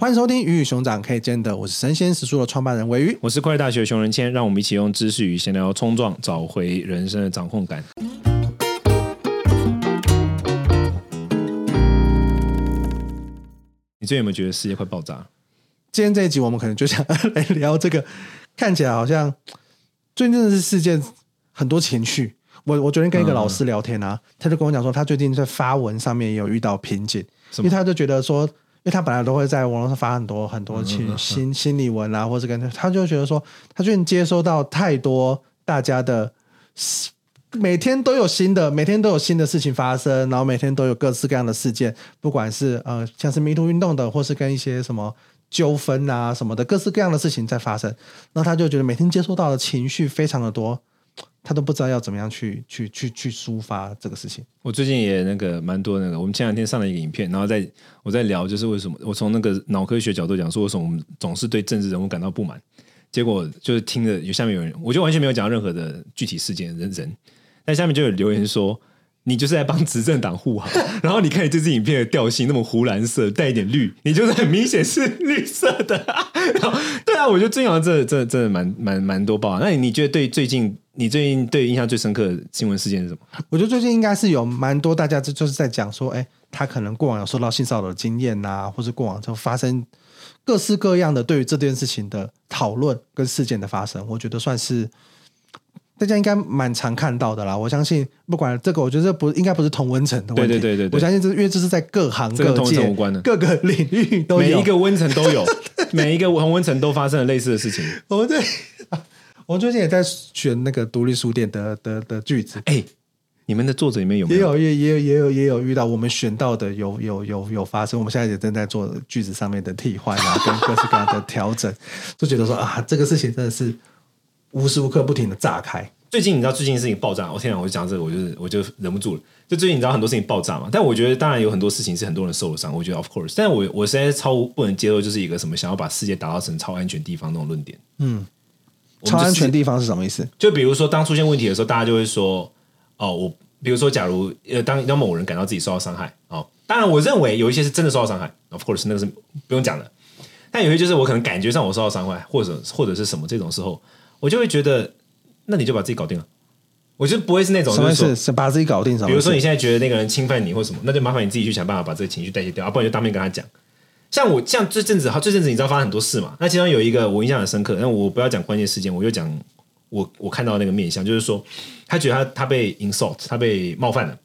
欢迎收听《鱼与熊掌可以兼得》，我是神仙食书的创办人韦鱼，我是快乐大学熊仁谦，让我们一起用知识与闲聊冲撞，找回人生的掌控感。你最近有没有觉得世界快爆炸？今天这一集我们可能就想来聊这个，看起来好像最近的是事件很多情绪。我我昨天跟一个老师聊天啊，嗯、他就跟我讲说，他最近在发文上面也有遇到瓶颈，因为他就觉得说。因为他本来都会在网络上发很多很多心心心理文啊，或者跟他就觉得说，他最近接收到太多大家的，每天都有新的，每天都有新的事情发生，然后每天都有各式各样的事件，不管是呃像是 MeToo 运动的，或是跟一些什么纠纷啊什么的，各式各样的事情在发生，然后他就觉得每天接收到的情绪非常的多。他都不知道要怎么样去去去去抒发这个事情。我最近也那个蛮多那个，我们前两天上了一个影片，然后在我在聊，就是为什么我从那个脑科学角度讲，说为什么我们总是对政治人物感到不满。结果就是听着有下面有人，我就完全没有讲任何的具体事件人人，但下面就有留言说。你就是在帮执政党护航，然后你看你这支影片的调性那么湖蓝色，带一点绿，你就是很明显是绿色的。然后对啊，我觉得最近这这这蛮蛮蛮多报。那你觉得对最近你最近对印象最深刻的新闻事件是什么？我觉得最近应该是有蛮多大家就就是在讲说，哎，他可能过往有受到性骚扰的经验呐、啊，或是过往就发生各式各样的对于这件事情的讨论跟事件的发生，我觉得算是。大家应该蛮常看到的啦，我相信不管这个，我觉得这不应该不是同温层的问题。对对对对，对，我相信这是因为这是在各行各界、无关的各个领域都有，每一个温层都有，每一个同温层都发生了类似的事情。我们对，我最近也在选那个独立书店的的的句子。哎，你们的作者里面有没有？也有也也有也有也有遇到我们选到的有有有有发生。我们现在也正在做句子上面的替换啊，跟各式各样的调整，就觉得说啊，这个事情真的是。无时无刻不停的炸开。最近你知道最近事情爆炸，我天啊！我就讲这个，我就是我就忍不住了。就最近你知道很多事情爆炸嘛？但我觉得当然有很多事情是很多人受了伤。我觉得 of course，但我我现在超不能接受，就是一个什么想要把世界打造成超安全地方那种论点。嗯，超安全地方是什么意思？就比如说当出现问题的时候，大家就会说哦，我比如说假如呃当当某人感到自己受到伤害哦，当然我认为有一些是真的受到伤害，of course 那个是不用讲的。但有些就是我可能感觉上我受到伤害，或者或者是什么这种时候，我就会觉得。那你就把自己搞定了，我就不会是那种就是是把自己搞定。比如说你现在觉得那个人侵犯你或什么，那就麻烦你自己去想办法把这个情绪代谢掉，啊，不然就当面跟他讲。像我像这阵子，哈，这阵子你知道发生很多事嘛？那其中有一个我印象很深刻，那我不要讲关键事件，我就讲我我看到那个面相，就是说他觉得他他被 insult，他被冒犯了，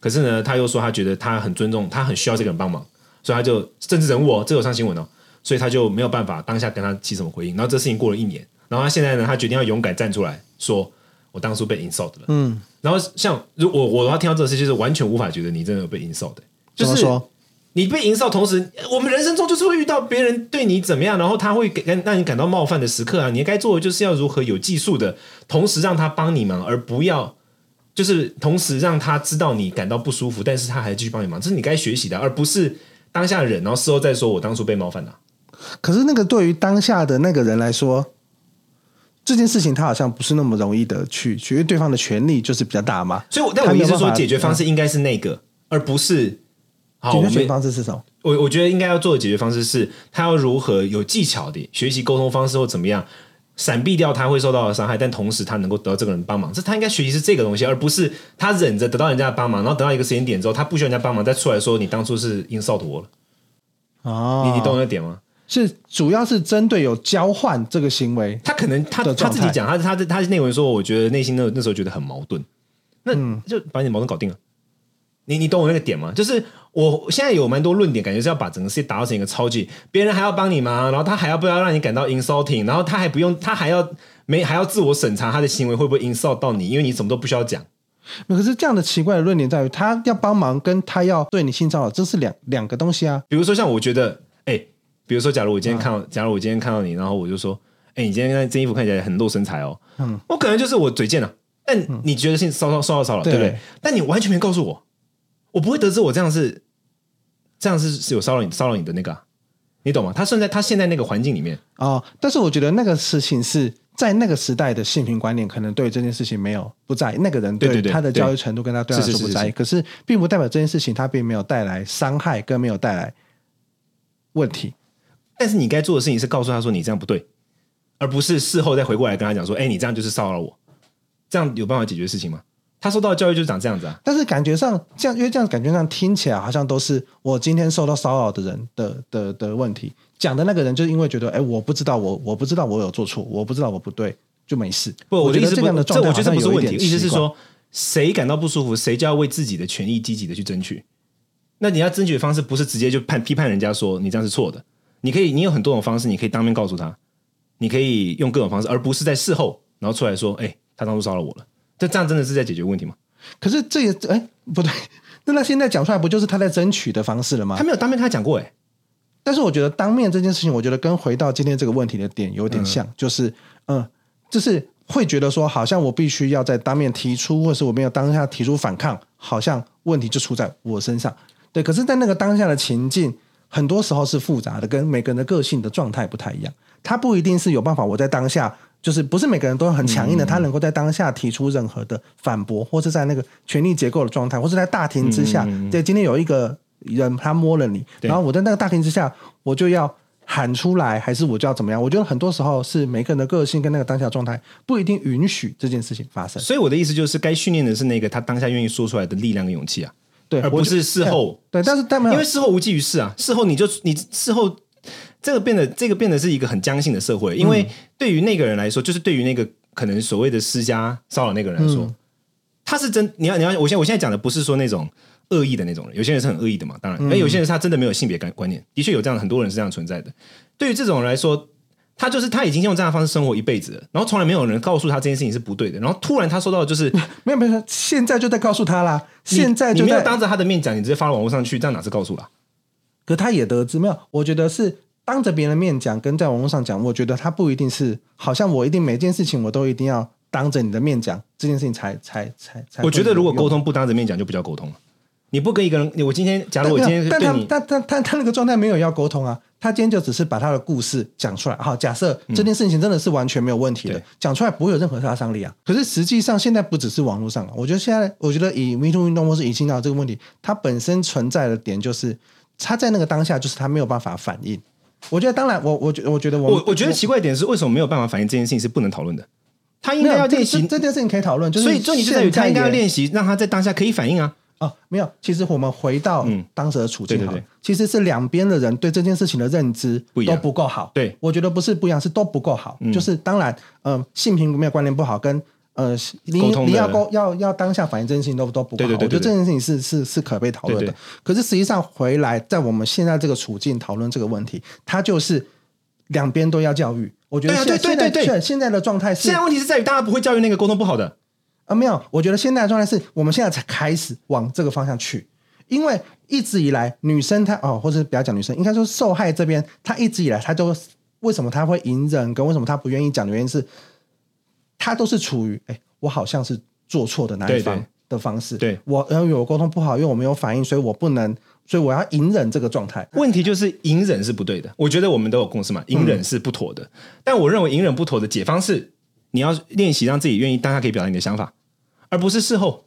可是呢，他又说他觉得他很尊重，他很需要这个人帮忙，所以他就政治人物哦，这有上新闻哦，所以他就没有办法当下跟他起什么回应。然后这事情过了一年。然后他现在呢，他决定要勇敢站出来说：“我当初被 insult 了。”嗯，然后像如果我的话听到这个事，就是完全无法觉得你真的有被 insult 的。就是说你被 insult，同时我们人生中就是会遇到别人对你怎么样，然后他会给让你感到冒犯的时刻啊。你该做的就是要如何有技术的，同时让他帮你忙，而不要就是同时让他知道你感到不舒服，但是他还继续帮你忙，这是你该学习的，而不是当下忍，然后事后再说我当初被冒犯了啊。可是那个对于当下的那个人来说。这件事情他好像不是那么容易的去，因为对方的权利就是比较大嘛。所以我，但我意思是说，解决方式应该是那个，嗯、而不是好。解决方式是什么？我我觉得应该要做的解决方式是，他要如何有技巧的学习沟通方式或怎么样，闪避掉他会受到的伤害，但同时他能够得到这个人帮忙。这他应该学习是这个东西，而不是他忍着得到人家的帮忙，然后等到一个时间点之后，他不需要人家帮忙，再出来说你当初是 insult 我了。哦，你你懂那点吗？是，主要是针对有交换这个行为，他可能他他自己讲，他他他内文说，我觉得内心那那时候觉得很矛盾，那就把你的矛盾搞定了。你你懂我那个点吗？就是我现在有蛮多论点，感觉是要把整个世界打造成一个超级，别人还要帮你忙？然后他还要不要让你感到 insulting？然后他还不用，他还要没还要自我审查他的行为会不会 insult 到你？因为你什么都不需要讲。可是这样的奇怪的论点在于，他要帮忙跟他要对你性骚扰，这是两两个东西啊。比如说像我觉得，哎、欸。比如说，假如我今天看到，啊、假如我今天看到你，然后我就说：“哎、欸，你今天这衣服看起来很露身材哦。”嗯，我可能就是我嘴贱了，但你觉得性骚扰骚扰骚扰，对不对？但你完全没告诉我，我不会得知我这样是这样是是有骚扰你骚扰你的那个、啊，你懂吗？他现在他现在那个环境里面哦，但是我觉得那个事情是在那个时代的性平观念，可能对这件事情没有不在意，那个人对他的教育程度跟他对他说不在意，可是并不代表这件事情他并没有带来伤害跟没有带来问题。但是你该做的事情是告诉他说你这样不对，而不是事后再回过来跟他讲说，哎，你这样就是骚扰我，这样有办法解决事情吗？他受到的教育就是长这样子啊。但是感觉上这样，因为这样感觉上听起来好像都是我今天受到骚扰的人的的的问题，讲的那个人就是因为觉得，哎，我不知道我我不知道我有做错，我不知道我不对，就没事。不，我觉得这样的状态，我觉得这不是问题，意思是说。谁感到不舒服，谁就要为自己的权益积极的去争取。那你要争取的方式不是直接就判批判人家说你这样是错的，你可以，你有很多种方式，你可以当面告诉他，你可以用各种方式，而不是在事后然后出来说，哎、欸，他当初骚扰我了。这这样真的是在解决问题吗？可是这也哎、欸、不对，那他现在讲出来不就是他在争取的方式了吗？他没有当面跟他讲过哎、欸。但是我觉得当面这件事情，我觉得跟回到今天这个问题的点有点像，嗯、就是嗯，就是。会觉得说，好像我必须要在当面提出，或是我没有当下提出反抗，好像问题就出在我身上。对，可是，在那个当下的情境，很多时候是复杂的，跟每个人的个性的状态不太一样。他不一定是有办法，我在当下就是不是每个人都很强硬的，他能够在当下提出任何的反驳，或是在那个权力结构的状态，或是在大庭之下，对，今天有一个人他摸了你，然后我在那个大庭之下，我就要。喊出来，还是我就要怎么样？我觉得很多时候是每个人的个性跟那个当下状态不一定允许这件事情发生。所以我的意思就是，该训练的是那个他当下愿意说出来的力量跟勇气啊，对，而不是事后。对，但是但没有，因为事后无济于事啊。事后你就你事后这个变得这个变得是一个很僵性的社会。因为对于那个人来说，就是对于那个可能所谓的私家骚扰那个人来说，嗯、他是真你要你要我现在我现在讲的不是说那种。恶意的那种人，有些人是很恶意的嘛，当然，而有些人他真的没有性别观观念，的确有这样的很多人是这样存在的。对于这种人来说，他就是他已经用这样的方式生活一辈子了，然后从来没有人告诉他这件事情是不对的，然后突然他收到的就是 没有没有，现在就在告诉他啦，现在就你没有当着他的面讲，你直接发到网络上去，这样哪是告诉了？可他也得知没有？我觉得是当着别人的面讲，跟在网络上讲，我觉得他不一定是，好像我一定每件事情我都一定要当着你的面讲，这件事情才才才才。我觉得如果沟通不当着面讲，就不叫沟通了。你不跟一个人，我今天假如我今天，但他但他他他那个状态没有要沟通啊，他今天就只是把他的故事讲出来。好，假设这件事情真的是完全没有问题的，讲、嗯、出来不会有任何杀伤力啊。可是实际上现在不只是网络上，我觉得现在我觉得以 MeToo 运动或是以性骚扰这个问题，它本身存在的点就是他在那个当下就是他没有办法反应。我觉得当然，我我觉我觉得我我我觉得奇怪一点是为什么没有办法反应这件事情是不能讨论的？他应该要练习这，件事情可以讨论，就是所以就你就在于他应该要练习，让他在当下可以反应啊。哦，没有。其实我们回到当时的处境，嗯、对对对，其实是两边的人对这件事情的认知都不够好。对，我觉得不是不一样，是都不够好。嗯、就是当然，嗯、呃，性平没有关联不好，跟呃，你你要沟要要当下反应这件事情都都不够好。对对对对对，我觉得这件事情是是是可被讨论的。可是实际上回来，在我们现在这个处境讨论这个问题，它就是两边都要教育。我觉得对对对对，现在的状态是，现在问题是在于大家不会教育那个沟通不好的。啊，没有，我觉得现在的状态是我们现在才开始往这个方向去，因为一直以来女生她哦，或者不要讲女生，应该说受害这边，她一直以来她都为什么她会隐忍，跟为什么她不愿意讲的原因是，她都是处于哎，我好像是做错的那一方的方式，对，对我然后我沟通不好，因为我没有反应，所以我不能，所以我要隐忍这个状态。问题就是隐忍是不对的，我觉得我们都有共识嘛，隐忍是不妥的，嗯、但我认为隐忍不妥的解方是。你要练习让自己愿意，当下可以表达你的想法，而不是事后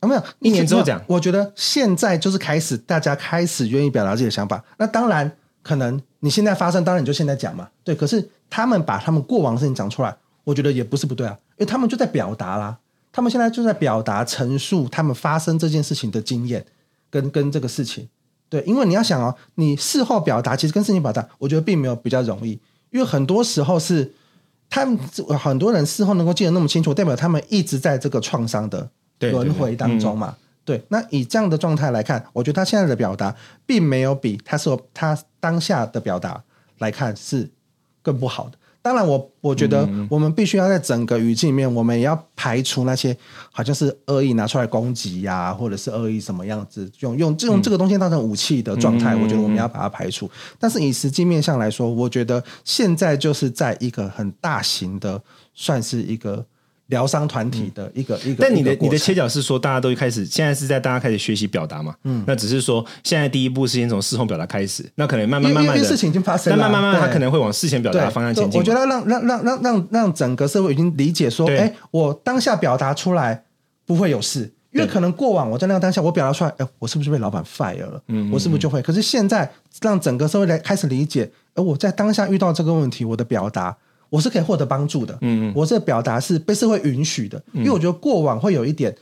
啊，没有一年之后讲。我觉得现在就是开始，大家开始愿意表达自己的想法。那当然，可能你现在发生，当然你就现在讲嘛。对，可是他们把他们过往的事情讲出来，我觉得也不是不对啊，因为他们就在表达啦。他们现在就在表达、陈述他们发生这件事情的经验，跟跟这个事情。对，因为你要想哦，你事后表达，其实跟事情表达，我觉得并没有比较容易，因为很多时候是。他们很多人事后能够记得那么清楚，代表他们一直在这个创伤的轮回当中嘛。对，对，对，嗯、对，那以这样的状态来看，我觉得他现在的表达并没有比他说他当下的表达来看是更不好的。当然我，我我觉得我们必须要在整个语境里面，我们也要排除那些好像是恶意拿出来攻击呀、啊，或者是恶意什么样子用用这种这个东西当成武器的状态，我觉得我们要把它排除。但是以实际面向来说，我觉得现在就是在一个很大型的，算是一个。疗伤团体的一个、嗯、一个，但你的你的切角是说，大家都开始现在是在大家开始学习表达嘛？嗯，那只是说现在第一步是先从事后表达开始，那可能慢慢慢慢的事情已经发生了，慢慢慢慢他可能会往事前表达方向前进。我觉得让让让让让让整个社会已经理解说，哎、欸，我当下表达出来不会有事，因为可能过往我在那个当下我表达出来，哎、欸，我是不是被老板 fire 了？嗯，我是不是就会？可是现在让整个社会来开始理解，而我在当下遇到这个问题，我的表达我是可以获得帮助的。嗯，我这个表达是被社会允许的，因为我觉得过往会有一点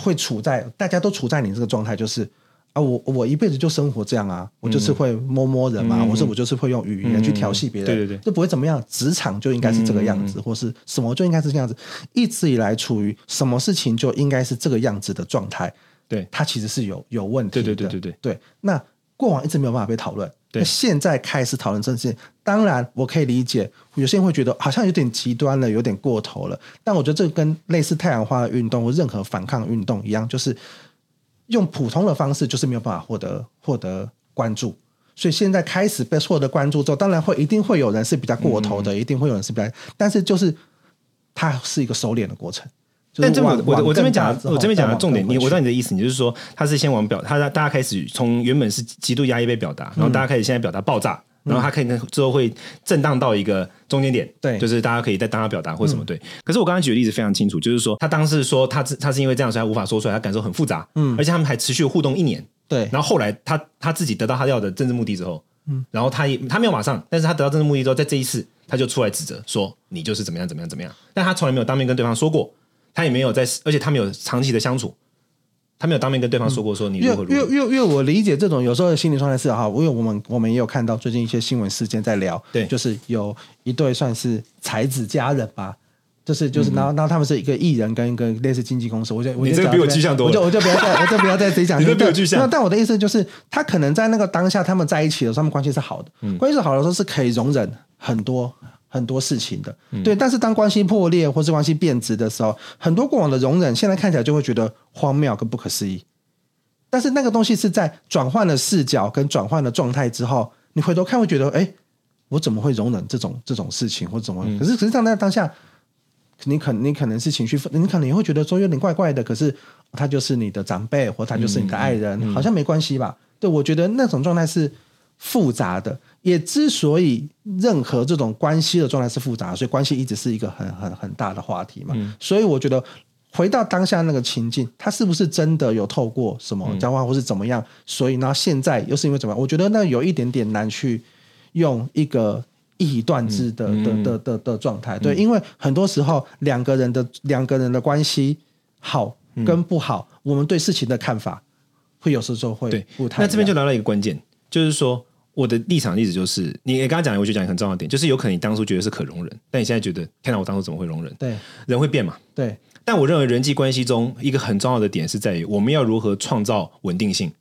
会处在大家都处在你这个状态，就是。啊，我我一辈子就生活这样啊，我就是会摸摸人嘛，我说我就是会用语言去调戏别人，对对对，就不会怎么样。职场就应该是这个样子，或是什么就应该是这样子，一直以来处于什么事情就应该是这个样子的状态。对，它其实是有有问题的。对对对对对对。那过往一直没有办法被讨论，那现在开始讨论这件事情，当然我可以理解，有些人会觉得好像有点极端了，有点过头了。但我觉得这跟类似太阳花的运动或任何反抗运动一样，就是。用普通的方式就是没有办法获得获得关注，所以现在开始被获得关注之后，当然会一定会有人是比较过头的，嗯、一定会有人是比较，但是就是它是一个收敛的过程。但这我我我这边讲的我这边讲的重点，你我知道你的意思，你就是说他是先往表，他大家开始从原本是极度压抑被表达，然后大家开始现在表达爆炸。嗯然后他可以之后会震荡到一个中间点，对，就是大家可以在当他表达或什么对。可是我刚刚举的例子非常清楚，就是说他当时说他他是因为这样，所以他无法说出来，他感受很复杂，嗯，而且他们还持续互动一年，对。然后后来他他自己得到他要的政治目的之后，嗯，然后他也他没有马上，但是他得到政治目的之后，在这一次他就出来指责说你就是怎么样怎么样怎么样，但他从来没有当面跟对方说过，他也没有在，而且他们有长期的相处。他没有当面跟对方说过，说你如何如何。因为因为因为我理解这种有时候的心理状态是哈，因为我们我们也有看到最近一些新闻事件在聊，对，就是有一对算是才子佳人吧，就是就是然后然后他们是一个艺人跟一个类似经纪公司，我就我就这个比我具象多了，我就我就不要再我就不要再自己讲，你这比我具象。那但我的意思就是，他可能在那个当下他们在一起的时候，他们关系是好的，嗯、关系是好的时候是可以容忍很多。很多事情的，对，但是当关系破裂或是关系变质的时候，很多过往的容忍，现在看起来就会觉得荒谬跟不可思议。但是那个东西是在转换了视角跟转换了状态之后，你回头看会觉得，哎，我怎么会容忍这种这种事情，或怎么？可是实际上在当下，你可你可能是情绪，你可能也会觉得说有点怪怪的。可是他就是你的长辈，或他就是你的爱人，好像没关系吧？对，我觉得那种状态是复杂的。也之所以任何这种关系的状态是复杂，所以关系一直是一个很很很大的话题嘛。嗯、所以我觉得回到当下那个情境，他是不是真的有透过什么交换或是怎么样？嗯、所以呢，现在又是因为怎么样？我觉得那有一点点难去用一个一以断之的、嗯、的的的的状态。对，嗯、因为很多时候两个人的两个人的关系好跟不好，嗯、我们对事情的看法会有时候会不太。那这边就来了一个关键，就是说。我的立场例子就是，你刚刚讲，我就讲一个很重要的点，就是有可能你当初觉得是可容忍，但你现在觉得，天哪，我当初怎么会容忍？对，人会变嘛。对，但我认为人际关系中一个很重要的点是在于，我们要如何创造稳定性。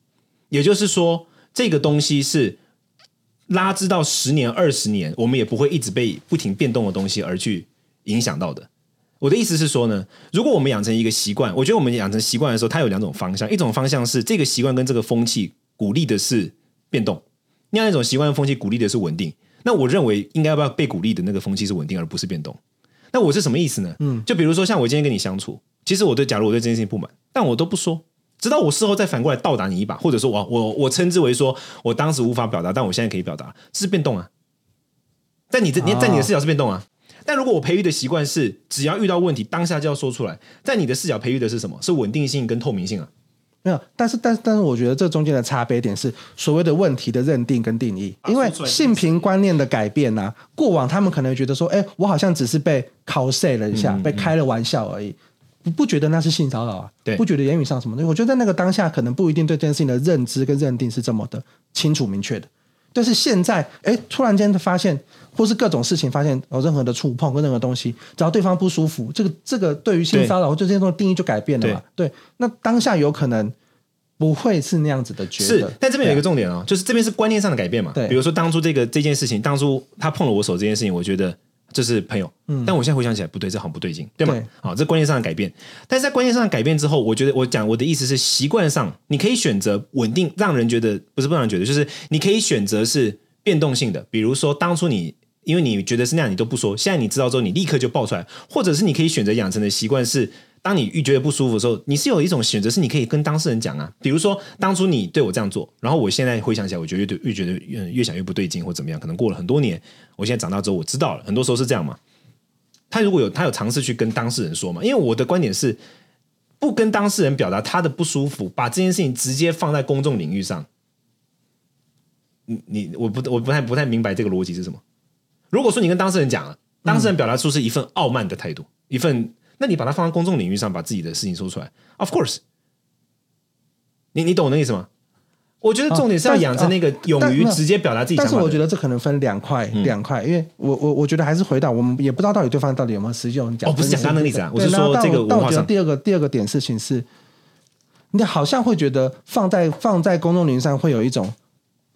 也就是说，这个东西是拉枝到十年、二十年，我们也不会一直被不停变动的东西而去影响到的。我的意思是说呢，如果我们养成一个习惯，我觉得我们养成习惯的时候，它有两种方向，一种方向是这个习惯跟这个风气鼓励的是变动。那样一种习惯的风气鼓励的是稳定，那我认为应该要不要被鼓励的那个风气是稳定，而不是变动。那我是什么意思呢？嗯，就比如说像我今天跟你相处，其实我对，假如我对这件事情不满，但我都不说，直到我事后再反过来倒打你一把，或者说我我我称之为说我当时无法表达，但我现在可以表达，这是变动啊。在你这，你在你的视角是变动啊。但如果我培育的习惯是只要遇到问题当下就要说出来，在你的视角培育的是什么？是稳定性跟透明性啊。没有，但是但是但是，我觉得这中间的差别点是所谓的问题的认定跟定义，因为性平观念的改变呢、啊，过往他们可能觉得说，哎，我好像只是被 cos 了一下，嗯、被开了玩笑而已，不不觉得那是性骚扰啊，对，不觉得言语上什么的，我觉得在那个当下可能不一定对这件事情的认知跟认定是这么的清楚明确的。但是现在，哎，突然间发现，或是各种事情发现有任何的触碰跟任何东西，只要对方不舒服，这个这个对于性骚扰或这些东西定义就改变了嘛？对，对，那当下有可能不会是那样子的觉得。是，但这边有一个重点哦，对就是这边是观念上的改变嘛？对，比如说当初这个这件事情，当初他碰了我手这件事情，我觉得这是朋友，嗯，但我现在回想起来不对，这好像不对劲，对吗？好对，这观念上的改变。但是在观念上的改变之后，我觉得我讲我的意思是，习惯上你可以选择稳定，让人觉得不是不让人觉得，就是你可以选择是。变动性的，比如说当初你因为你觉得是那样，你都不说，现在你知道之后，你立刻就爆出来，或者是你可以选择养成的习惯是，当你愈觉得不舒服的时候，你是有一种选择，是你可以跟当事人讲啊。比如说当初你对我这样做，然后我现在回想起来，我觉得越对越觉得越越想越不对劲，或怎么样，可能过了很多年，我现在长大之后我知道了，很多时候是这样嘛。他如果有他有尝试去跟当事人说嘛，因为我的观点是不跟当事人表达他的不舒服，把这件事情直接放在公众领域上。你你我不我不太不太明白这个逻辑是什么。如果说你跟当事人讲了，当事人表达出是一份傲慢的态度，嗯、一份，那你把它放在公众领域上，把自己的事情说出来，Of course，你你懂我的意思吗？我觉得重点是要养成那个勇于直接表达自己。但是我觉得这可能分两块，两块，因为我我我觉得还是回到我们也不知道到底对方到底有没有实际用讲。哦，不是讲刚刚那个例子啊，我是说这个我觉得。第二个第二个点事情是，你好像会觉得放在放在公众领域上会有一种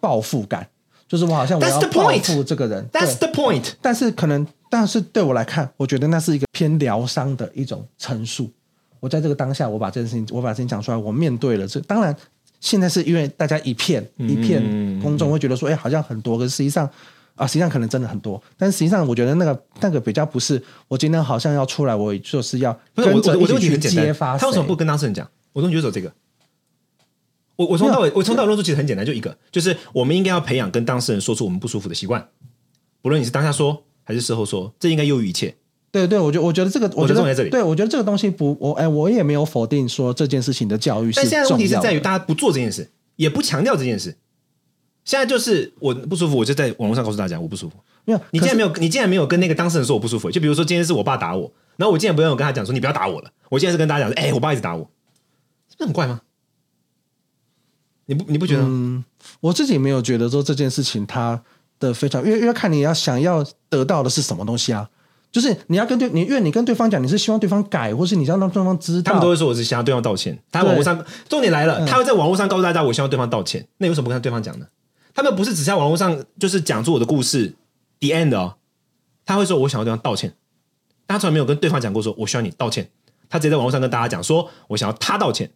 报复感，就是我好像我要报复这个人。That's the point。但是可能，但是对我来看，我觉得那是一个偏疗伤的一种陈述。我在这个当下，我把这件事情我把事情讲出来，我面对了这当然。现在是因为大家一片一片公众会觉得说，哎、欸，好像很多，可是实际上啊，实际上可能真的很多。但实际上，我觉得那个那个比较不是，我今天好像要出来，我就是要跟着一起去揭发。他为什么不跟当事人讲？我总觉得走这个。我我从到尾，我从到尾论述其实很简单，就一个，就是我们应该要培养跟当事人说出我们不舒服的习惯，不论你是当下说还是事后说，这应该优于一切。对对，我觉我觉得这个，我觉得，我在这里。对，我觉得这个东西不，我哎，我也没有否定说这件事情的教育。但现在问题是在于大家不做这件事。也不强调这件事，现在就是我不舒服，我就在网络上告诉大家我不舒服。没有，你竟然没有，你竟然没有跟那个当事人说我不舒服。就比如说今天是我爸打我，然后我竟然不用跟他讲说你不要打我了。我现在是跟大家讲说，哎，我爸一直打我，这很怪吗？你不你不觉得？嗯，我自己没有觉得说这件事情他的非常，因为因为看你要想要得到的是什么东西啊。就是你要跟对你，因为你跟对方讲，你是希望对方改，或是你要让对方知道。他们都会说我是想要对方道歉。他在网络上，重点来了，他会在网络上告诉大家，我希望对方道歉。那你为什么不跟对方讲呢？他们不是只在网络上就是讲出我的故事，the end 哦。他会说我想要对方道歉，但他从来没有跟对方讲过说我需要你道歉。他直接在网络上跟大家讲说我想要他道歉。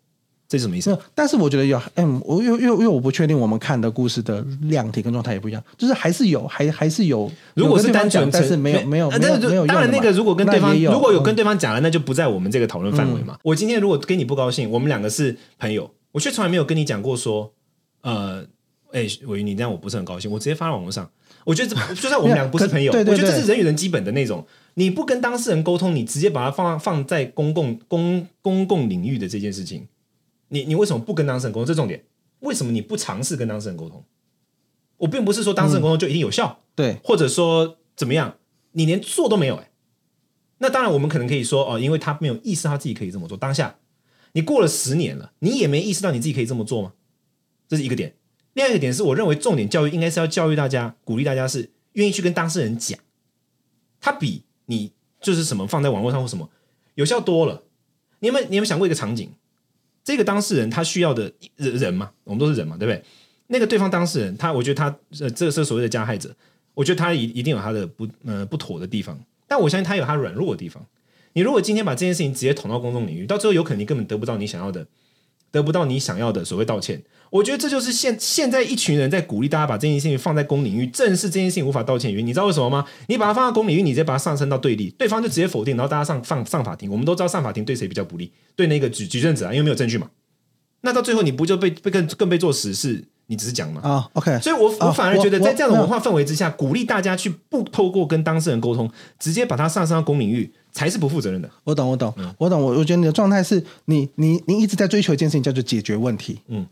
这是什么意思？但是我觉得有，嗯，我又又因为我不确定我们看的故事的量体跟状态也不一样，就是还是有，还还是有。如果是单纯，但是没有没有但是没有。当然，那个如果跟对方如果有跟对方讲了，那就不在我们这个讨论范围嘛。我今天如果跟你不高兴，我们两个是朋友，我却从来没有跟你讲过说，呃，哎，玮瑜，你这样我不是很高兴，我直接发到网络上。我觉得这就算我们两个不是朋友，我觉得这是人与人基本的那种，你不跟当事人沟通，你直接把它放放在公共公公共领域的这件事情。你你为什么不跟当事人沟通？这重点。为什么你不尝试跟当事人沟通？我并不是说当事人沟通就一定有效，嗯、对，或者说怎么样，你连做都没有哎。那当然，我们可能可以说哦，因为他没有意识到自己可以这么做。当下你过了十年了，你也没意识到你自己可以这么做吗？这是一个点。另外一个点是，我认为重点教育应该是要教育大家，鼓励大家是愿意去跟当事人讲，他比你就是什么放在网络上或什么有效多了。你有没有你有没有想过一个场景？这个当事人他需要的人人嘛，我们都是人嘛，对不对？那个对方当事人，他我觉得他呃，这是所谓的加害者，我觉得他一一定有他的不呃不妥的地方，但我相信他有他软弱的地方。你如果今天把这件事情直接捅到公众领域，到最后有可能你根本得不到你想要的，得不到你想要的所谓道歉。我觉得这就是现现在一群人在鼓励大家把这件事情放在公领域，正是这件事情无法道歉原因。你知道为什么吗？你把它放到公领域，你直接把它上升到对立，对方就直接否定，然后大家上上上法庭。我们都知道上法庭对谁比较不利，对那个举举证者啊，因为没有证据嘛。那到最后你不就被被更更被做实事？你只是讲嘛？啊、oh,，OK。所以我我反而觉得在这样的文化氛围之下，鼓励大家去不透过跟当事人沟通，直接把它上升到公领域，才是不负责任的。我懂，我懂，嗯、我懂。我我觉得你的状态是你你你一直在追求一件事情，叫做解决问题。嗯。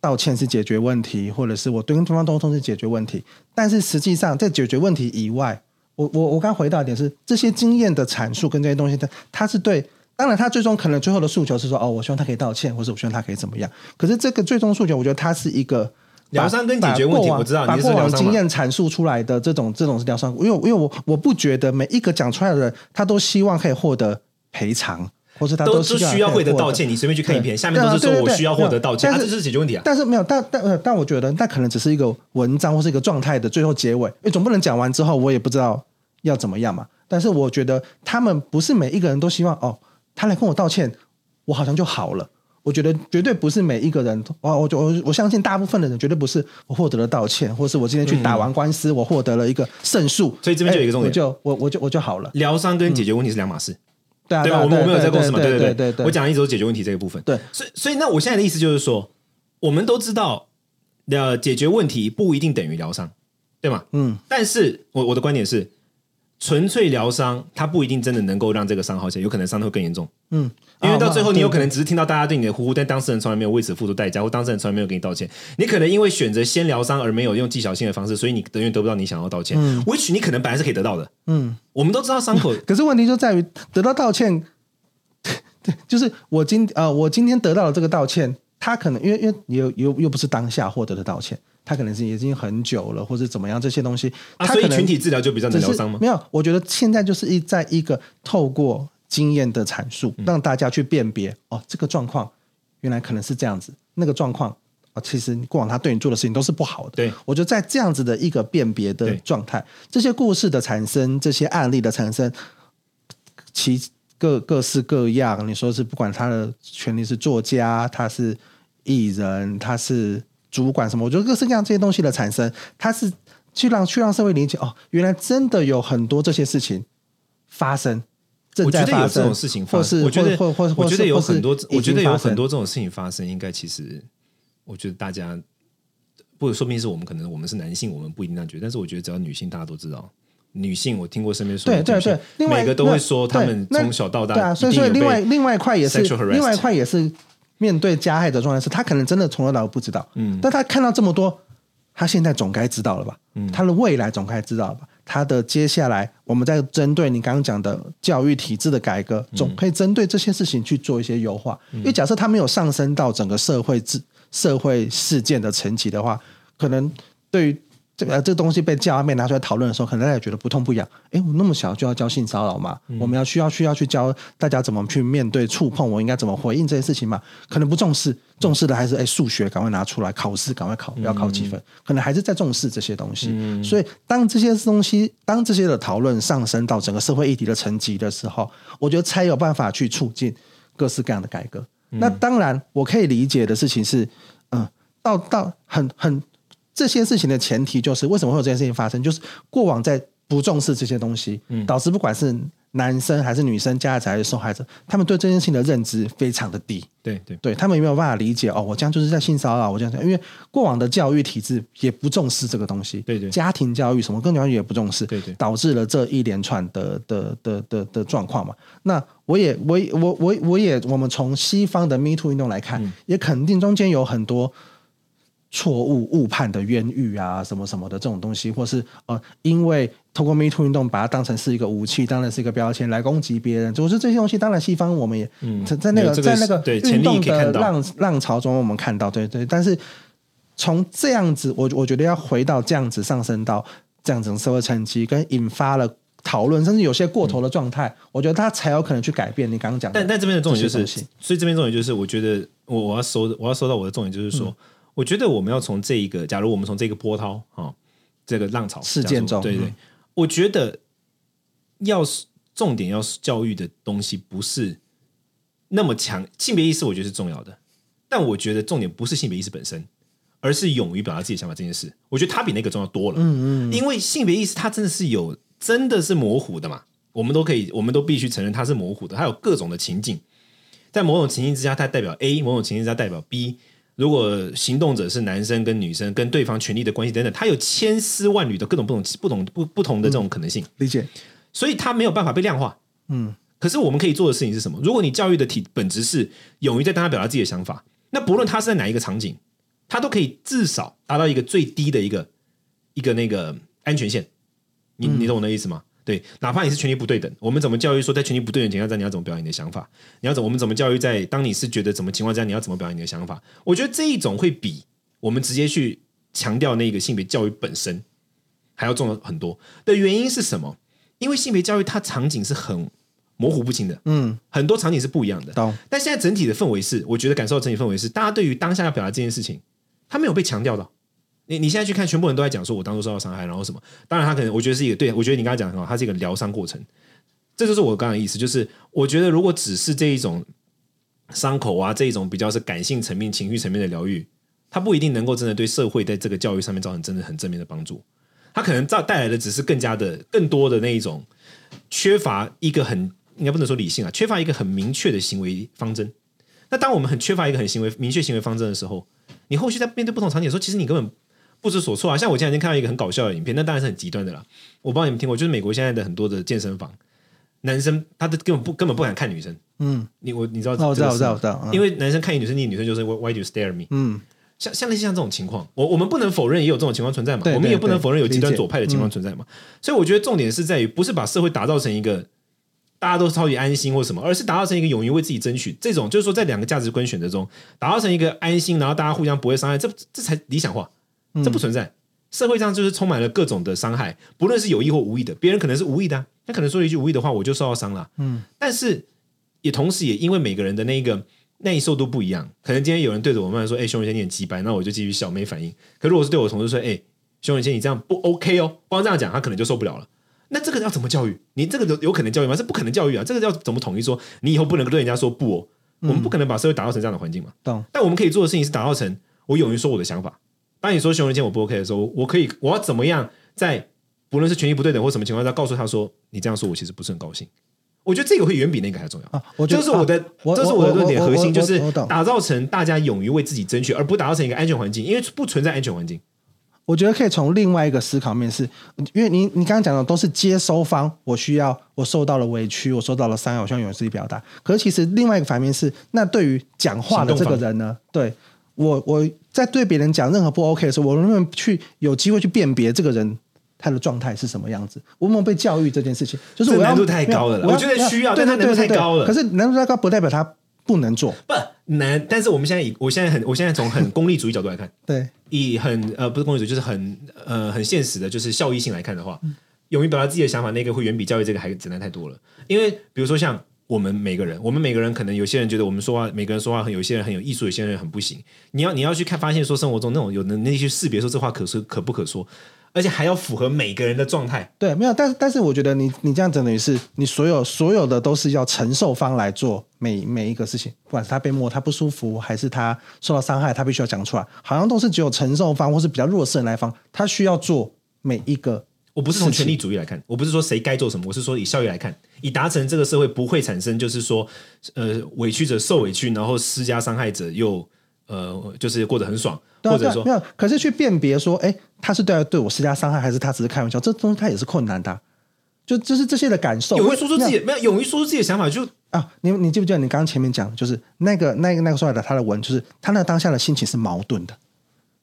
道歉是解决问题，或者是我对跟对方沟通是解决问题，但是实际上在解决问题以外，我我我刚回答一点是这些经验的阐述跟这些东西，它它是对，当然他最终可能最后的诉求是说，哦，我希望他可以道歉，或者我希望他可以怎么样。可是这个最终诉求，我觉得它是一个疗伤跟解决问题。我知道，把过往经验阐述出来的这种这种是疗伤，因为因为我我不觉得每一个讲出来的人，他都希望可以获得赔偿。或是他都是需要获得道歉，你随便去看一篇，下面都是说我需要获得道歉，他这是解决问题啊。但是没有，但但但我觉得那可能只是一个文章或是一个状态的最后结尾，因为总不能讲完之后我也不知道要怎么样嘛。但是我觉得他们不是每一个人都希望哦，他来跟我道歉，我好像就好了。我觉得绝对不是每一个人，我我我我相信大部分的人绝对不是我获得了道歉，或是我今天去打完官司，我获得了一个胜诉。所以这边就有一个重点，我就我我就我就好了。疗伤跟解决问题是两码事。对啊，对吧？我们我们有在公司嘛？对对对对对，我讲的一直都解决问题这个部分。对，所以所以那我现在的意思就是说，我们都知道，呃，解决问题不一定等于疗伤，对吗？嗯。但是我我的观点是，纯粹疗伤，它不一定真的能够让这个伤好起来，有可能伤的会更严重。嗯，因为到最后，你有可能只是听到大家对你的呼呼，但当事人从来没有为此付出代价，或当事人从来没有给你道歉。你可能因为选择先疗伤而没有用技巧性的方式，所以你永远得不到你想要道歉。嗯，which 你可能本来是可以得到的。嗯，我们都知道伤口，可是问题就在于得到道歉，对，就是我今啊、呃，我今天得到了这个道歉，他可能因为因为又又又不是当下获得的道歉。他可能是已经很久了，或者怎么样，这些东西，他可能、啊、所以群体治疗就比较能疗伤吗？没有，我觉得现在就是一在一个透过经验的阐述，让大家去辨别、嗯、哦，这个状况原来可能是这样子，那个状况啊、哦，其实过往他对你做的事情都是不好的。对，我觉得在这样子的一个辨别的状态，这些故事的产生，这些案例的产生，其各各式各样。你说是不管他的权利是作家，他是艺人，他是。主管什么？我觉得各式各样这些东西的产生，他是去让去让社会理解哦，原来真的有很多这些事情发生，正在发生，我觉得有这种事情发生，或是我觉得或或我觉得有很多，我觉得有很多这种事情发生，应该其实，我觉得大家不说明是我们可能我们是男性，我们不一定这样觉得，但是我觉得只要女性，大家都知道，女性我听过身边说，对对对，另外每个都会说他们从小到大，对啊，所以所以另外另外一块也是另外一块也是。面对加害的状态是，他可能真的从头到尾不知道，嗯，但他看到这么多，他现在总该知道了吧？嗯，他的未来总该知道了吧？他的接下来，我们在针对你刚刚讲的教育体制的改革，总可以针对这些事情去做一些优化。嗯，因为假设他没有上升到整个社会制社会事件的层级的话，可能对于。这个这个东西被教案被拿出来讨论的时候，可能大家也觉得不痛不痒。哎，我那么小就要教性骚扰嘛？嗯、我们要需要需要去教大家怎么去面对触碰，我应该怎么回应这些事情嘛？可能不重视，重视的还是哎数学赶快拿出来考试，赶快考要考几分？嗯、可能还是在重视这些东西。嗯、所以当这些东西当这些的讨论上升到整个社会议题的层级的时候，我觉得才有办法去促进各式各样的改革。嗯、那当然，我可以理解的事情是，嗯，到到很很。这些事情的前提就是为什么会有这件事情发生？就是过往在不重视这些东西，嗯、导致不管是男生还是女生，加害者还是受害者，他们对这件事情的认知非常的低。对对对，他们也没有办法理解哦，我这样就是在性骚扰，我这样，因为过往的教育体制也不重视这个东西。对对，家庭教育什么，更教育也不重视。对对，导致了这一连串的的的的的状况嘛。那我也我我我我也，我们从西方的 Me Too 运动来看，嗯、也肯定中间有很多。错误误判的冤狱啊，什么什么的这种东西，或是呃，因为通过 Me Too 运动把它当成是一个武器，当然是一个标签来攻击别人。就是这些东西，当然西方我们也、嗯、在那个、这个、在那个运动的浪浪潮中，我们看到，对对。但是从这样子，我我觉得要回到这样子上升到这样子社会层级，跟引发了讨论，甚至有些过头的状态，嗯、我觉得他才有可能去改变你刚刚讲的。但但这边的重点就是，所以这边重点就是，我觉得我我要收我要收到我的重点就是说。嗯我觉得我们要从这一个，假如我们从这个波涛啊、哦，这个浪潮事件中，对对，嗯、我觉得要是重点要教育的东西不是那么强，性别意识我觉得是重要的，但我觉得重点不是性别意识本身，而是勇于表达自己想法这件事。我觉得它比那个重要多了。嗯嗯，因为性别意识它真的是有，真的是模糊的嘛，我们都可以，我们都必须承认它是模糊的，它有各种的情境，在某种情境之下，它代表 A；某种情境之下代表 B。如果行动者是男生跟女生跟对方权力的关系等等，他有千丝万缕的各种不同、不同不不同的这种可能性，理解。所以他没有办法被量化。嗯，可是我们可以做的事情是什么？如果你教育的体本质是勇于在当他表达自己的想法，那不论他是在哪一个场景，他都可以至少达到一个最低的一个一个那个安全线。你你懂我的意思吗？对，哪怕你是权力不对等，我们怎么教育说在权力不对等情况下，你要怎么表演你的想法？你要怎么我们怎么教育在当你是觉得怎么情况下，你要怎么表演你的想法？我觉得这一种会比我们直接去强调那个性别教育本身还要重要很多。的原因是什么？因为性别教育它场景是很模糊不清的，嗯，很多场景是不一样的。但现在整体的氛围是，我觉得感受到整体氛围是，大家对于当下要表达这件事情，他没有被强调到。你你现在去看，全部人都在讲说，我当初受到伤害，然后什么？当然，他可能我觉得是一个对，我觉得你刚才讲很好，它是一个疗伤过程。这就是我刚刚的意思，就是我觉得如果只是这一种伤口啊，这一种比较是感性层面、情绪层面的疗愈，它不一定能够真的对社会在这个教育上面造成真的很正面的帮助。它可能造带来的只是更加的、更多的那一种缺乏一个很应该不能说理性啊，缺乏一个很明确的行为方针。那当我们很缺乏一个很行为明确行为方针的时候，你后续在面对不同场景的时候，其实你根本。不知所措啊。像我前两天看到一个很搞笑的影片，那当然是很极端的啦。我不知道你们听过，就是美国现在的很多的健身房，男生他的根本不根本不敢看女生。嗯，你我你知道？我知道，我知道，我知道。因为男生看一女生，你女生就是 Why do you stare at me？嗯，像像类似像这种情况，我我们不能否认也有这种情况存在嘛。我们也不能否认有极端左派的情况存在嘛。所以我觉得重点是在于，不是把社会打造成一个。大家都超级安心或什么，而是打造成一个勇于为自己争取这种，就是说在两个价值观选择中，打造成一个安心，然后大家互相不会伤害，这这才理想化，这不存在。社会上就是充满了各种的伤害，不论是有意或无意的，别人可能是无意的、啊，他可能说了一句无意的话，我就受到伤了。嗯，但是也同时也因为每个人的那个耐受度不一样，可能今天有人对着我们说：“哎，熊仁谦你很鸡掰”，那我就继续笑没反应。可如果是对我同事说：“哎，熊仁谦你这样不 OK 哦”，光这样讲他可能就受不了了。那这个要怎么教育？你这个有有可能教育吗？是不可能教育啊！这个要怎么统一说？你以后不能对人家说不哦。嗯、我们不可能把社会打造成这样的环境嘛。懂但我们可以做的事情是打造成我勇于说我的想法。当你说熊仁谦我不 OK 的时候，我可以我要怎么样在不论是权益不对等或什么情况下，告诉他说你这样说我其实不是很高兴。我觉得这个会远比那个还重要。啊、我这是我的，啊、这是我的论点核心，就是打造成大家勇于为自己争取，而不打造成一个安全环境，因为不存在安全环境。我觉得可以从另外一个思考面是，因为你你刚刚讲的都是接收方，我需要我受到了委屈，我受到了伤害，我希望勇于自己表达。可是其实另外一个反面是，那对于讲话的这个人呢，对我我在对别人讲任何不 OK 的时候，我能不能去有机会去辨别这个人他的状态是什么样子？我们被教育这件事情，就是我难度太高了，我觉得需要，对对对，太高了。可是难度太高不代表他不能做，不难。但是我们现在以我现在很我现在从很功利主义角度来看，对。以很呃不是功利主义，就是很呃很现实的，就是效益性来看的话，勇于表达自己的想法，那个会远比教育这个还简单太多了。因为比如说像我们每个人，我们每个人可能有些人觉得我们说话，每个人说话很有些人很有艺术，有些人很不行。你要你要去看发现说生活中那种有能力去识别说这话可说可不可说。而且还要符合每个人的状态。对，没有，但是但是，我觉得你你这样等于是你所有所有的都是要承受方来做每每一个事情，不管是他被摸他不舒服，还是他受到伤害，他必须要讲出来，好像都是只有承受方或是比较弱势的那一方，他需要做每一个。我不是从权力主义来看，我不是说谁该做什么，我是说以效益来看，以达成这个社会不会产生就是说，呃，委屈者受委屈，然后施加伤害者又呃，就是过得很爽。啊、或者说没有，可是去辨别说，哎，他是对对我施加伤害，还是他只是开玩笑？这东西他也是困难的。就就是这些的感受，勇于说出自己没有，勇于说出自己的想法就，啊，你你记不记得你刚刚前面讲，就是那个那个那个说来的他的文，就是他那当下的心情是矛盾的，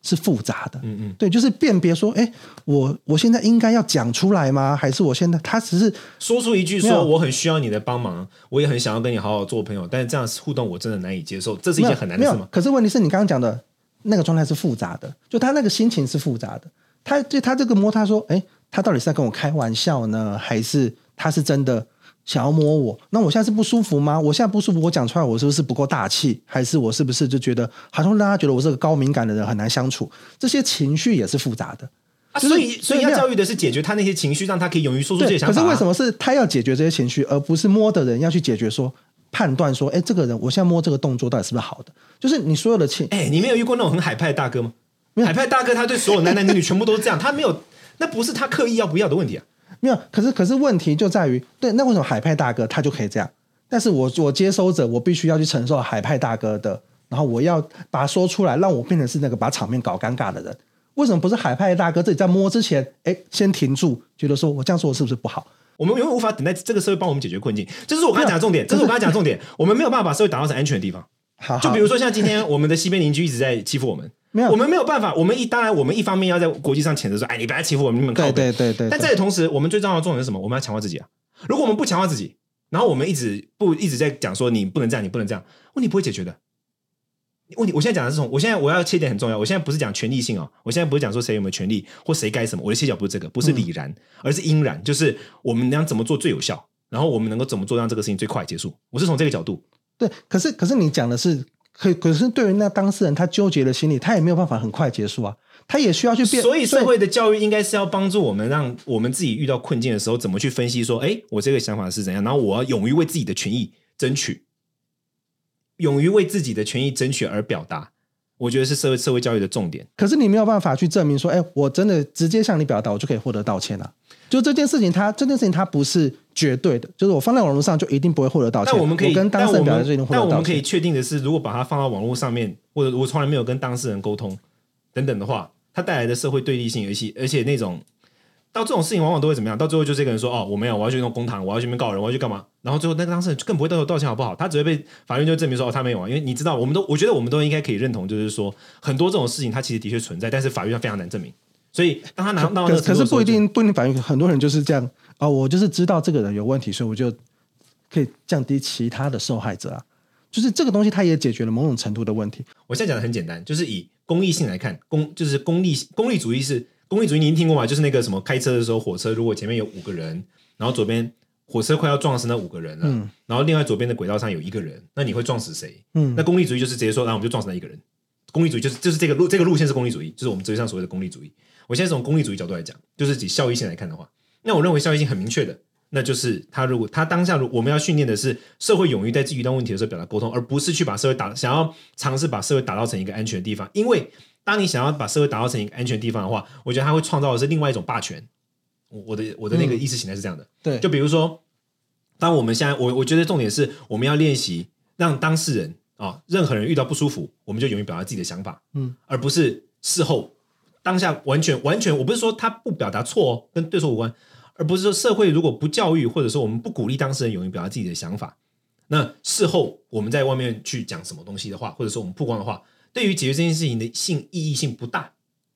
是复杂的。嗯嗯，对，就是辨别说，哎，我我现在应该要讲出来吗？还是我现在他只是说出一句说我很需要你的帮忙，我也很想要跟你好好做朋友，但是这样互动我真的难以接受，这是一件很难的事吗？可是问题是你刚刚讲的。那个状态是复杂的，就他那个心情是复杂的。他就他这个摸，他说：“哎，他到底是在跟我开玩笑呢，还是他是真的想要摸我？那我现在是不舒服吗？我现在不舒服，我讲出来，我是不是不够大气？还是我是不是就觉得好像让他觉得我是个高敏感的人，很难相处？这些情绪也是复杂的。啊，所以所以要教育的是解决他那些情绪，让他可以勇于说出这些想法。可是为什么是他要解决这些情绪，而不是摸的人要去解决说？”判断说，哎，这个人，我现在摸这个动作到底是不是好的？就是你所有的情，哎，你没有遇过那种很海派的大哥吗？有海派大哥，他对所有男男女女全部都是这样，他没有，那不是他刻意要不要的问题啊。没有，可是可是问题就在于，对，那为什么海派大哥他就可以这样？但是我我接收者，我必须要去承受海派大哥的，然后我要把它说出来，让我变成是那个把场面搞尴尬的人。为什么不是海派大哥自己在摸之前，哎，先停住，觉得说我这样说是不是不好？我们永远无法等待这个社会帮我们解决困境，这是我刚才讲的重点。这是我刚才讲的重点。我们没有办法把社会打造成安全的地方。好，就比如说像今天我们的西边邻居一直在欺负我们，没有，我们没有办法。我们一当然，我们一方面要在国际上谴责说，哎，你不要欺负我们，你们靠北。对对对对。但在同时，我们最重要的重点是什么？我们要强化自己啊！如果我们不强化自己，然后我们一直不一直在讲说你不能这样，你不能这样，问题不会解决的。问题，我现在讲的是从我现在我要切点很重要。我现在不是讲权利性哦，我现在不是讲说谁有没有权利或谁该什么。我的切角不是这个，不是理然，嗯、而是因然，就是我们能怎么做最有效，然后我们能够怎么做让这个事情最快结束。我是从这个角度。对，可是可是你讲的是，可可是对于那当事人他纠结的心理，他也没有办法很快结束啊，他也需要去变。所以社会的教育应该是要帮助我们，让我们自己遇到困境的时候，怎么去分析说，哎，我这个想法是怎样，然后我要勇于为自己的权益争取，勇于为自己的权益争取而表达。我觉得是社会社会教育的重点，可是你没有办法去证明说，哎，我真的直接向你表达，我就可以获得道歉了。就这件事情它，它这件事情它不是绝对的，就是我放在网络上就一定不会获得道歉。但我们可以跟当事人表达就一定获得道歉。但我们可以确定的是，如果把它放到网络上面，或者我从来没有跟当事人沟通等等的话，它带来的社会对立性，而且而且那种到这种事情往往都会怎么样？到最后就这个人说哦，我没有，我要去弄公堂，我要去那边告人，我要去干嘛？然后最后那个当事人更不会到时候道歉好不好？他只会被法院就证明说哦，他没有啊，因为你知道，我们都我觉得我们都应该可以认同，就是说很多这种事情它其实的确存在，但是法律上非常难证明。所以当他拿到那个，可是不一定不一定法院，很多人就是这样啊、哦，我就是知道这个人有问题，所以我就可以降低其他的受害者啊。就是这个东西，它也解决了某种程度的问题。我现在讲的很简单，就是以公益性来看，公就是公利公利主义是公利主义，您听过吗？就是那个什么开车的时候，火车如果前面有五个人，然后左边火车快要撞死那五个人了，嗯，然后另外左边的轨道上有一个人，那你会撞死谁？嗯，那公利主义就是直接说，然后我们就撞死那一个人。公利主义就是就是这个路这个路线是公利主义，就是我们哲学上所谓的公利主义。我现在从功利主义角度来讲，就是以效益性来看的话，那我认为效益性很明确的。那就是他如果他当下如我们要训练的是社会勇于在自己遇到问题的时候表达沟通，而不是去把社会打想要尝试把社会打造成一个安全的地方。因为当你想要把社会打造成一个安全的地方的话，我觉得他会创造的是另外一种霸权。我的我的那个意识形态是这样的，嗯、对，就比如说，当我们现在我我觉得重点是我们要练习让当事人啊、哦，任何人遇到不舒服，我们就勇于表达自己的想法，嗯，而不是事后当下完全完全，我不是说他不表达错哦，跟对错无关。而不是说社会如果不教育，或者说我们不鼓励当事人勇于表达自己的想法，那事后我们在外面去讲什么东西的话，或者说我们曝光的话，对于解决这件事情的性意义性不大。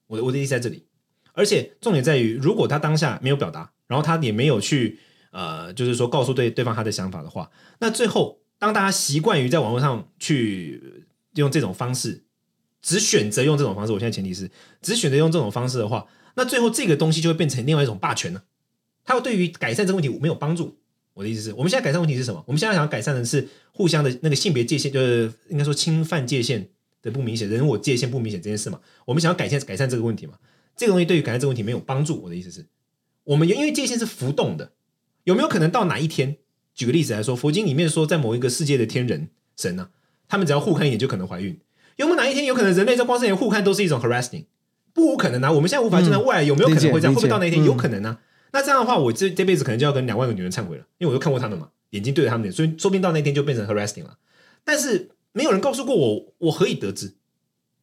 我的我的意思在这里，而且重点在于，如果他当下没有表达，然后他也没有去呃，就是说告诉对对方他的想法的话，那最后当大家习惯于在网络上去用这种方式，只选择用这种方式，我现在前提是只选择用这种方式的话，那最后这个东西就会变成另外一种霸权了。它对于改善这个问题没有帮助。我的意思是，我们现在改善问题是什么？我们现在想要改善的是互相的那个性别界限，就是应该说侵犯界限的不明显，人我界限不明显这件事嘛。我们想要改善改善这个问题嘛？这个东西对于改善这个问题没有帮助。我的意思是，我们因为界限是浮动的，有没有可能到哪一天？举个例子来说，佛经里面说，在某一个世界的天人神呢、他们只要互看一眼就可能怀孕。有没有哪一天有可能人类在光是连互看都是一种 harassing？不无可能啊！我们现在无法知道未来有没有可能会这样，会不会到那一天？有可能啊。那这样的话，我这这辈子可能就要跟两万个女人忏悔了，因为我都看过他们嘛，眼睛对着他们，所以说不定到那天就变成 harassing 了。但是没有人告诉过我，我何以得知？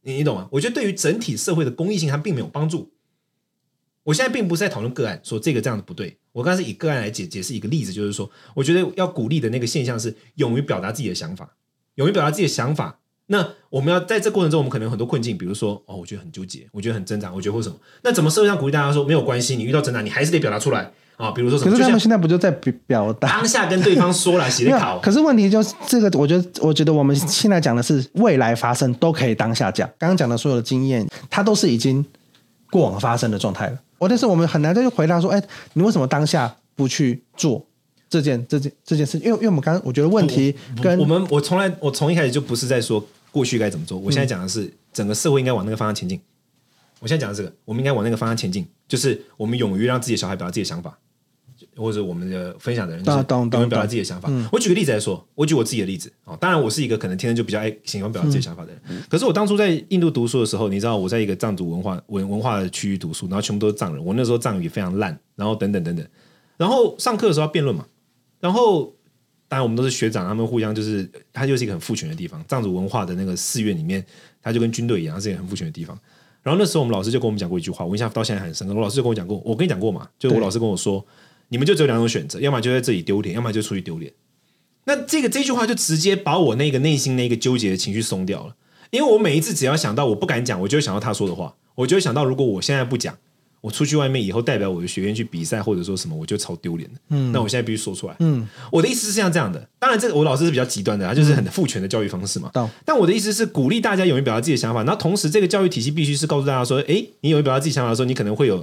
你你懂吗？我觉得对于整体社会的公益性，它并没有帮助。我现在并不是在讨论个案，说这个这样的不对。我刚才是以个案来解解释一个例子，就是说，我觉得要鼓励的那个现象是勇于表达自己的想法，勇于表达自己的想法。那我们要在这过程中，我们可能有很多困境，比如说哦，我觉得很纠结，我觉得很挣扎，我觉得或什么。那怎么社会上鼓励大家说没有关系，你遇到挣扎，你还是得表达出来啊、哦。比如说什么？可是他们现在不就在表达当下跟对方说了，写考。可是问题就是这个，我觉得，我觉得我们现在讲的是未来发生都可以当下讲。刚刚讲的所有的经验，它都是已经过往发生的状态了。我但是我们很难再去回答说，哎，你为什么当下不去做这件这件这件事？因为因为我们刚刚我觉得问题跟我们我从来我从一开始就不是在说。过去该怎么做？我现在讲的是整个社会应该往那个方向前进。我现在讲的这个，我们应该往那个方向前进，就是我们勇于让自己的小孩表达自己的想法，或者我们的分享的人就是勇于表达自己的想法。我举个例子来说，我举我自己的例子啊。当然，我是一个可能天生就比较爱喜欢表达自己的想法的人。可是我当初在印度读书的时候，你知道我在一个藏族文化文文化的区域读书，然后全部都是藏人。我那时候藏语非常烂，然后等等等等。然后上课的时候要辩论嘛，然后。当然，我们都是学长，他们互相就是，他就是一个很父权的地方。藏族文化的那个寺院里面，他就跟军队一样，是一个很父权的地方。然后那时候，我们老师就跟我们讲过一句话，我印象到现在很深刻。我老师就跟我讲过，我跟你讲过嘛，就我老师跟我说，你们就只有两种选择，要么就在这里丢脸，要么就出去丢脸。那这个这句话就直接把我那个内心那个纠结的情绪松掉了，因为我每一次只要想到我不敢讲，我就会想到他说的话，我就会想到如果我现在不讲。我出去外面以后，代表我的学院去比赛，或者说什么，我就超丢脸的。嗯，那我现在必须说出来。嗯，我的意思是像这样的。当然，这个我老师是比较极端的，他就是很父权的教育方式嘛。嗯、但我的意思是鼓励大家勇于表达自己的想法。那同时，这个教育体系必须是告诉大家说：哎，你勇于表达自己想法的时候，你可能会有，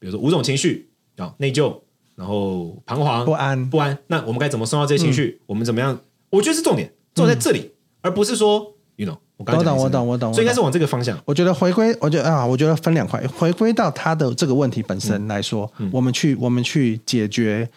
比如说五种情绪啊，内疚，然后彷徨、不安、不安。那我们该怎么收到这些情绪？嗯、我们怎么样？我觉得是重点，重点在这里，嗯、而不是说，you know。我懂，我懂，我懂，所以应该是往这个方向。我觉得回归，我觉得啊，我觉得分两块，回归到他的这个问题本身来说，嗯嗯、我们去我们去解决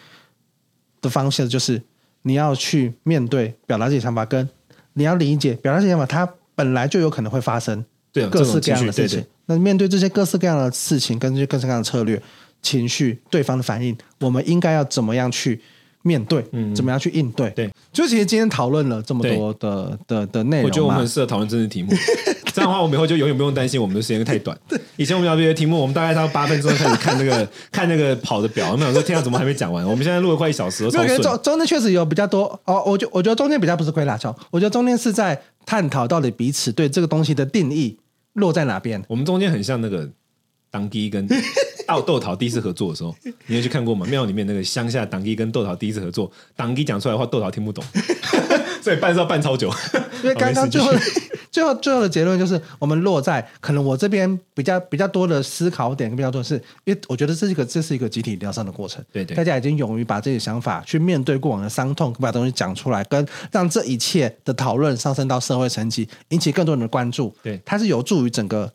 的方向就是你要去面对表达自己想法，跟你要理解表达自己想法，它本来就有可能会发生各式各样的事情。那面对这些各式各样的事情，跟这些各式各样的策略、情绪、对方的反应，我们应该要怎么样去？面对，嗯，怎么样去应对？对，就其实今天讨论了这么多的的的内容，我觉得我们很适合讨论政治题目。这样的话，我们以后就永远不用担心我们的时间太短。以前我们聊这些题目，我们大概到八分钟开始看那个 看那个跑的表，我们想说天啊，怎么还没讲完？我们现在录了快一小时，我觉得。中中间确实有比较多哦，我觉我觉得中间比较不是亏大桥，我觉得中间是在探讨到底彼此对这个东西的定义落在哪边。我们中间很像那个当机跟豆豆桃第一次合作的时候，你有去看过吗？庙里面那个乡下当机跟豆桃第一次合作，当机讲出来的话，豆桃听不懂。所以办是要办超久，因为 刚刚最后最后最后的结论就是，我们落在可能我这边比较比较多的思考点，比较多的是，因为我觉得这是一个这是一个集体疗伤的过程，对对，大家已经勇于把自己的想法去面对过往的伤痛，把东西讲出来，跟让这一切的讨论上升到社会层级，引起更多人的关注，对，它是有助于整个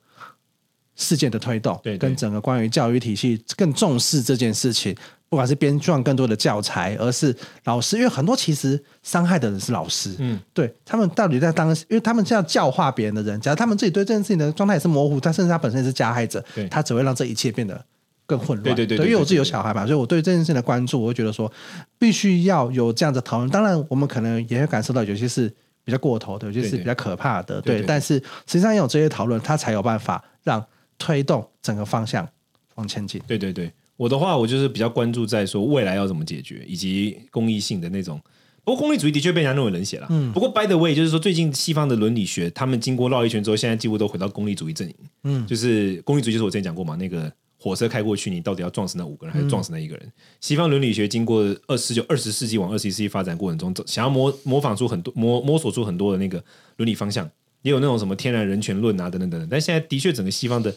事件的推动，对，跟整个关于教育体系更重视这件事情。不管是编撰更多的教材，而是老师，因为很多其实伤害的人是老师，嗯，对他们到底在当，因为他们是要教化别人的人，假如他们自己对这件事情的状态也是模糊，他甚至他本身也是加害者，对他只会让这一切变得更混乱。对对对，对，因为我自己有小孩嘛，所以我对这件事情的关注，我会觉得说必须要有这样的讨论。当然，我们可能也会感受到有些是比较过头的，有些是比较可怕的，对，对，对，对，对。但是实际上要有这些讨论，他才有办法让推动整个方向往前进。对对对。我的话，我就是比较关注在说未来要怎么解决，以及公益性的那种。不过，功利主义的确被人家认为冷血了。嗯。不过，by the way，就是说，最近西方的伦理学，他们经过绕一圈之后，现在几乎都回到功利主义阵营。嗯。就是功利主义，就是我之前讲过嘛，那个火车开过去，你到底要撞死那五个人，还是撞死那一个人？嗯、西方伦理学经过二十九、二十世纪往二十一世纪发展过程中，想要模模仿出很多摸摸索出很多的那个伦理方向，也有那种什么天然人权论啊，等等等等。但现在的确，整个西方的。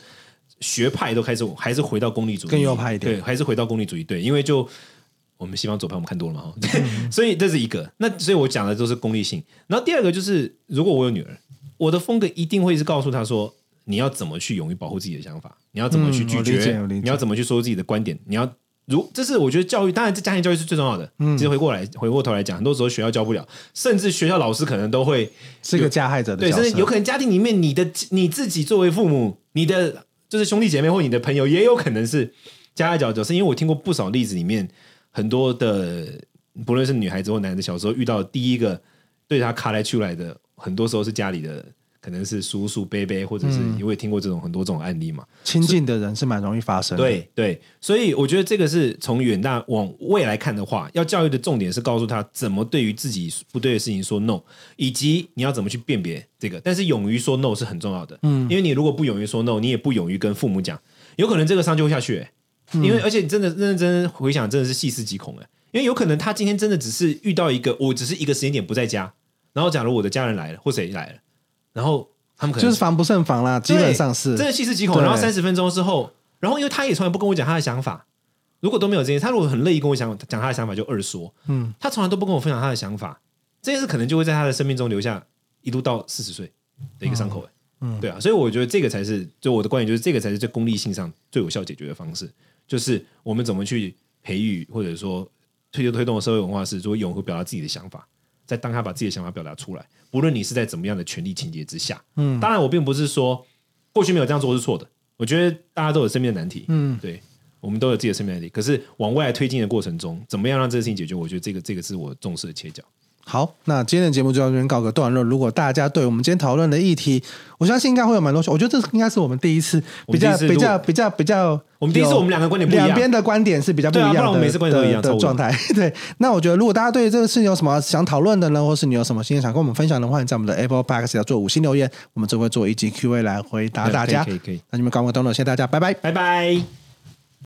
学派都开始还是回到功利主义，更右派一点，对，还是回到功利主义，对，因为就我们西方左派我们看多了嘛，嗯、所以这是一个。那所以我讲的都是功利性。然后第二个就是，如果我有女儿，我的风格一定会是告诉她说，你要怎么去勇于保护自己的想法，你要怎么去拒绝，嗯、你要怎么去说自己的观点，你要如这是我觉得教育，当然这家庭教育是最重要的。嗯，其实回过来回过头来讲，很多时候学校教不了，甚至学校老师可能都会是一个加害者的，对，甚至有可能家庭里面你的你自己作为父母，你的。就是兄弟姐妹或你的朋友也有可能是加害者就是，因为我听过不少例子，里面很多的不论是女孩子或男的，小时候遇到第一个对他卡来出来的，很多时候是家里的。可能是叔叔、伯伯，或者是因为听过这种很多这种案例嘛，亲近的人是蛮容易发生的。对对，所以我觉得这个是从远大往未来看的话，要教育的重点是告诉他怎么对于自己不对的事情说 no，以及你要怎么去辨别这个。但是勇于说 no 是很重要的，嗯，因为你如果不勇于说 no，你也不勇于跟父母讲，有可能这个伤就会下去、欸。因为而且你真的认真回想，真的是细思极恐哎、欸，因为有可能他今天真的只是遇到一个，我只是一个时间点不在家，然后假如我的家人来了或谁来了。然后他们可能就是防不胜防啦，基本上是真的细思极恐。然后三十分钟之后，然后因为他也从来不跟我讲他的想法，如果都没有这些，他如果很乐意跟我讲讲他的想法，就二说。嗯，他从来都不跟我分享他的想法，这件事可能就会在他的生命中留下一路到四十岁的一个伤口。嗯，对啊，所以我觉得这个才是，就我的观点就是这个才是最功利性上最有效解决的方式，就是我们怎么去培育或者说推就推动的社会文化是，说勇于表达自己的想法。在当他把自己的想法表达出来，不论你是在怎么样的权力情节之下，嗯，当然我并不是说过去没有这样做是错的，我觉得大家都有生命的难题，嗯，对，我们都有自己的生命难题，可是往未来推进的过程中，怎么样让这个事情解决？我觉得这个这个是我重视的切角。好，那今天的节目就到这边告个段落。如果大家对我们今天讨论的议题，我相信应该会有蛮多。我觉得这应该是我们第一次比较比较比较比较。我们第一次我们两个观点不一样，两边的观点是比较不一样的。对啊，不然我们每次观点都一样的状态。对，那我觉得如果大家对这个事情有什么想讨论的呢，或是你有什么心想跟我们分享的话，你在我们的 Apple Podcast 要做五星留言，我们就会做一集 Q&A 来回答大家。可以可以，可以。那你们告个段落，谢谢大家，拜拜，拜拜。